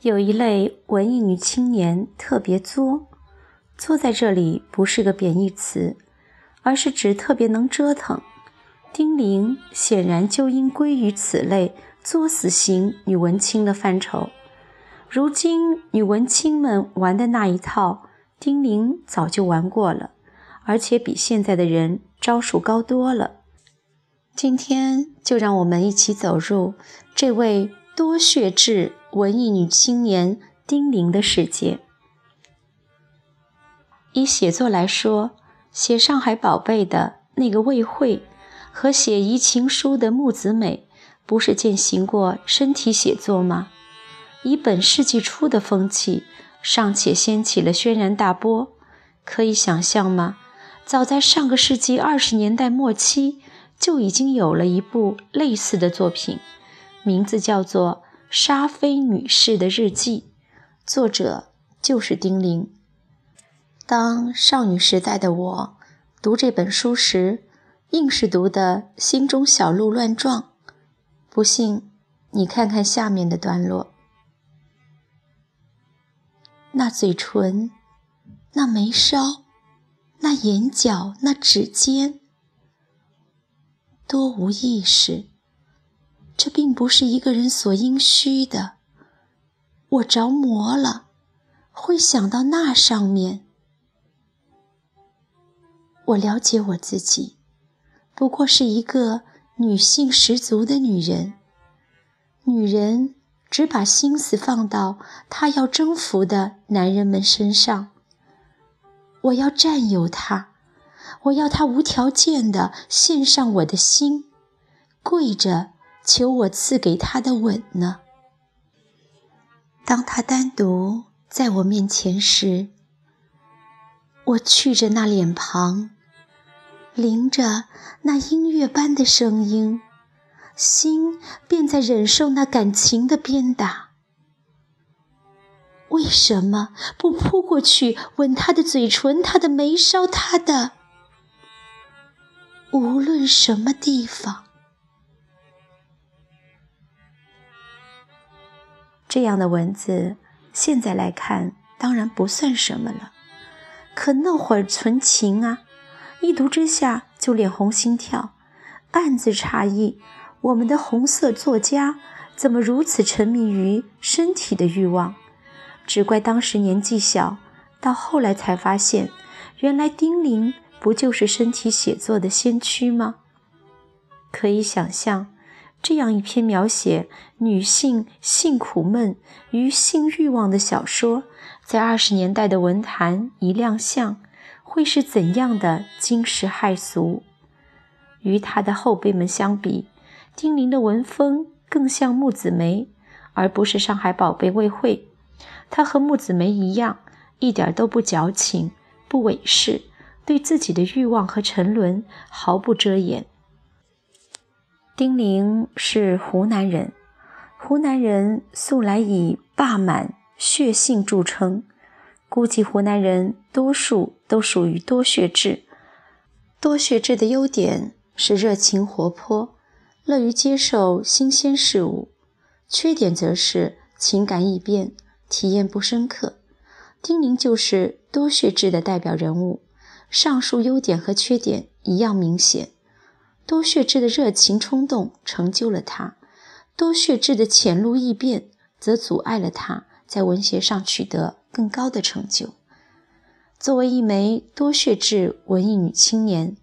有一类文艺女青年特别作，作在这里不是个贬义词，而是指特别能折腾。丁玲显然就应归于此类作死型女文青的范畴。如今女文青们玩的那一套，丁玲早就玩过了，而且比现在的人招数高多了。今天就让我们一起走入这位多血质文艺女青年丁玲的世界。以写作来说，写《上海宝贝》的那个魏慧和写移情书的木子美，不是践行过身体写作吗？以本世纪初的风气，尚且掀起了轩然大波。可以想象吗？早在上个世纪二十年代末期。就已经有了一部类似的作品，名字叫做《沙菲女士的日记》，作者就是丁玲。当少女时代的我读这本书时，硬是读得心中小鹿乱撞。不信，你看看下面的段落：那嘴唇，那眉梢，那眼角，那指尖。多无意识，这并不是一个人所应需的。我着魔了，会想到那上面。我了解我自己，不过是一个女性十足的女人。女人只把心思放到她要征服的男人们身上。我要占有他。我要他无条件的献上我的心，跪着求我赐给他的吻呢。当他单独在我面前时，我觑着那脸庞，淋着那音乐般的声音，心便在忍受那感情的鞭打。为什么不扑过去吻他的嘴唇、他的眉梢、他的？无论什么地方，这样的文字现在来看当然不算什么了，可那会儿存情啊，一读之下就脸红心跳，暗自诧异：我们的红色作家怎么如此沉迷于身体的欲望？只怪当时年纪小，到后来才发现，原来丁玲。不就是身体写作的先驱吗？可以想象，这样一篇描写女性性苦闷与性欲望的小说，在二十年代的文坛一亮相，会是怎样的惊世骇俗？与他的后辈们相比，丁玲的文风更像木子梅，而不是上海宝贝魏慧。她和木子梅一样，一点都不矫情，不伪饰。对自己的欲望和沉沦毫不遮掩。丁玲是湖南人，湖南人素来以霸蛮血性著称，估计湖南人多数都属于多血质。多血质的优点是热情活泼，乐于接受新鲜事物；缺点则是情感易变，体验不深刻。丁玲就是多血质的代表人物。上述优点和缺点一样明显，多血质的热情冲动成就了他，多血质的浅露易变则阻碍了他在文学上取得更高的成就。作为一枚多血质文艺女青年，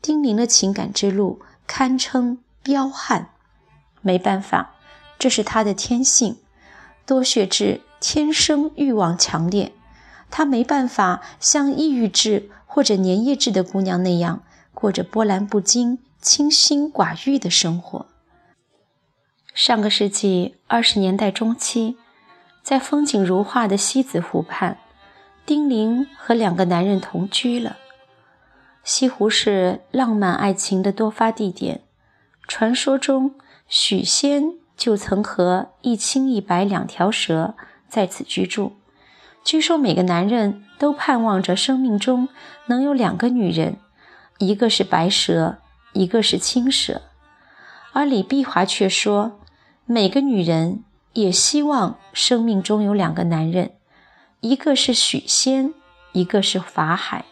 丁玲的情感之路堪称彪悍。没办法，这是她的天性，多血质天生欲望强烈，她没办法像抑郁质。或者粘液质的姑娘那样过着波澜不惊、清心寡欲的生活。上个世纪二十年代中期，在风景如画的西子湖畔，丁玲和两个男人同居了。西湖是浪漫爱情的多发地点，传说中许仙就曾和一青一白两条蛇在此居住。据说每个男人都盼望着生命中能有两个女人，一个是白蛇，一个是青蛇。而李碧华却说，每个女人也希望生命中有两个男人，一个是许仙，一个是法海。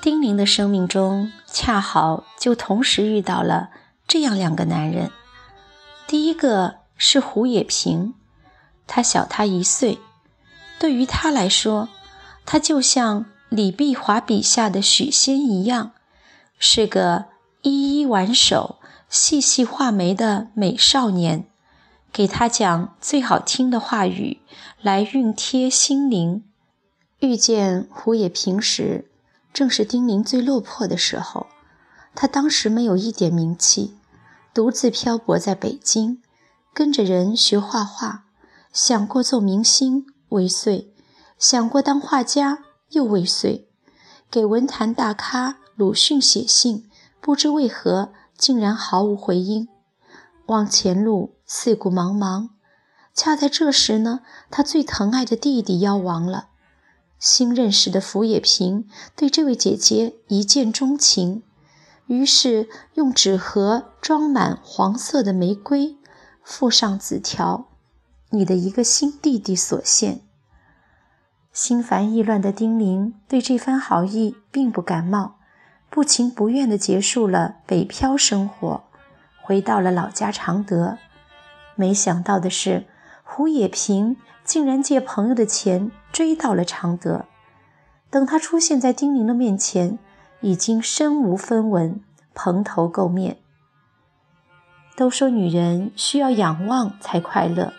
丁玲的生命中恰好就同时遇到了这样两个男人。第一个是胡也平，他小她一岁，对于他来说，他就像李碧华笔下的许仙一样，是个依依挽手、细细画眉的美少年。给他讲最好听的话语，来熨贴心灵。遇见胡也平时，正是丁玲最落魄的时候。他当时没有一点名气，独自漂泊在北京，跟着人学画画，想过做明星未遂，想过当画家又未遂，给文坛大咖鲁迅写信，不知为何竟然毫无回音。往前路。四顾茫茫，恰在这时呢，他最疼爱的弟弟夭亡了。新认识的福也平对这位姐姐一见钟情，于是用纸盒装满黄色的玫瑰，附上纸条：“你的一个新弟弟所献。”心烦意乱的丁玲对这番好意并不感冒，不情不愿地结束了北漂生活，回到了老家常德。没想到的是，胡也平竟然借朋友的钱追到了常德。等他出现在丁玲的面前，已经身无分文，蓬头垢面。都说女人需要仰望才快乐，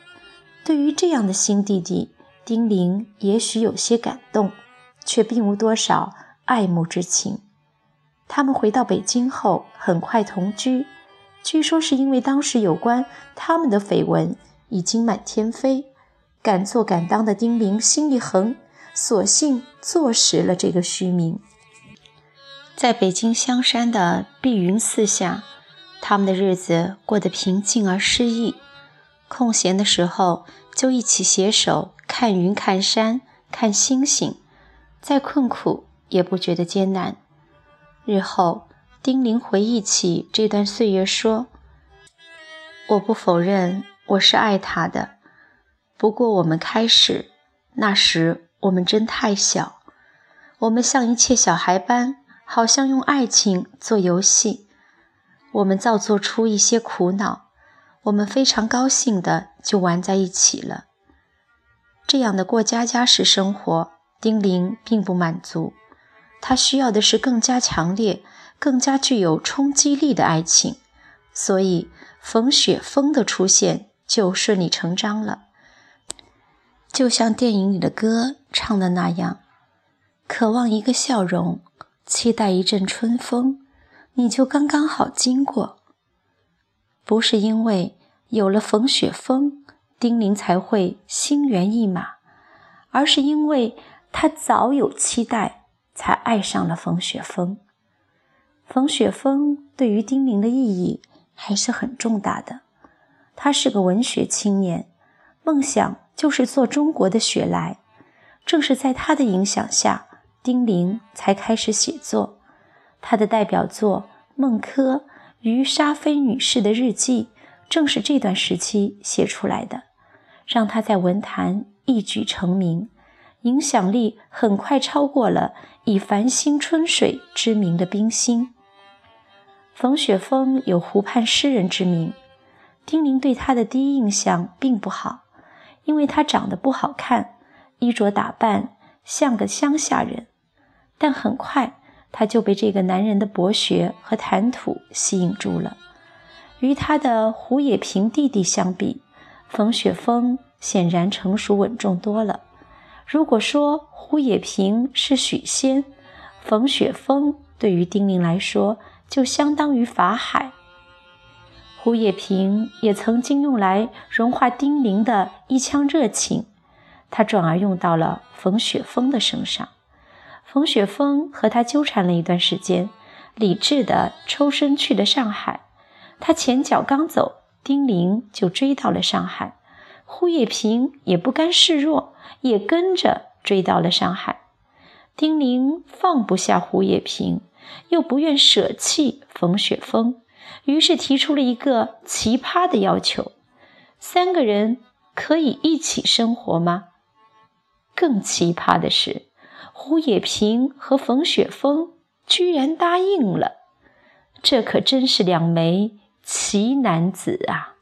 对于这样的新弟弟，丁玲也许有些感动，却并无多少爱慕之情。他们回到北京后，很快同居。据说是因为当时有关他们的绯闻已经满天飞，敢做敢当的丁玲心一横，索性坐实了这个虚名。在北京香山的碧云寺下，他们的日子过得平静而诗意。空闲的时候，就一起携手看云、看山、看星星，再困苦也不觉得艰难。日后。丁玲回忆起这段岁月，说：“我不否认我是爱他的，不过我们开始那时，我们真太小，我们像一切小孩般，好像用爱情做游戏。我们造作出一些苦恼，我们非常高兴的就玩在一起了。这样的过家家式生活，丁玲并不满足，他需要的是更加强烈。”更加具有冲击力的爱情，所以冯雪峰的出现就顺理成章了。就像电影里的歌唱的那样：“渴望一个笑容，期待一阵春风，你就刚刚好经过。”不是因为有了冯雪峰，丁玲才会心猿意马，而是因为她早有期待，才爱上了冯雪峰。冯雪峰对于丁玲的意义还是很重大的。他是个文学青年，梦想就是做中国的雪莱。正是在他的影响下，丁玲才开始写作。他的代表作《孟轲与沙菲女士的日记》正是这段时期写出来的，让他在文坛一举成名，影响力很快超过了以繁星春水知名的冰心。冯雪峰有湖畔诗人之名，丁玲对他的第一印象并不好，因为他长得不好看，衣着打扮像个乡下人。但很快，他就被这个男人的博学和谈吐吸引住了。与他的胡也平弟弟相比，冯雪峰显然成熟稳重多了。如果说胡也平是许仙，冯雪峰对于丁玲来说，就相当于法海。胡也平也曾经用来融化丁玲的一腔热情，他转而用到了冯雪峰的身上。冯雪峰和他纠缠了一段时间，理智的抽身去了上海。他前脚刚走，丁玲就追到了上海。胡也平也不甘示弱，也跟着追到了上海。丁玲放不下胡也平。又不愿舍弃冯雪峰，于是提出了一个奇葩的要求：三个人可以一起生活吗？更奇葩的是，胡也平和冯雪峰居然答应了，这可真是两枚奇男子啊！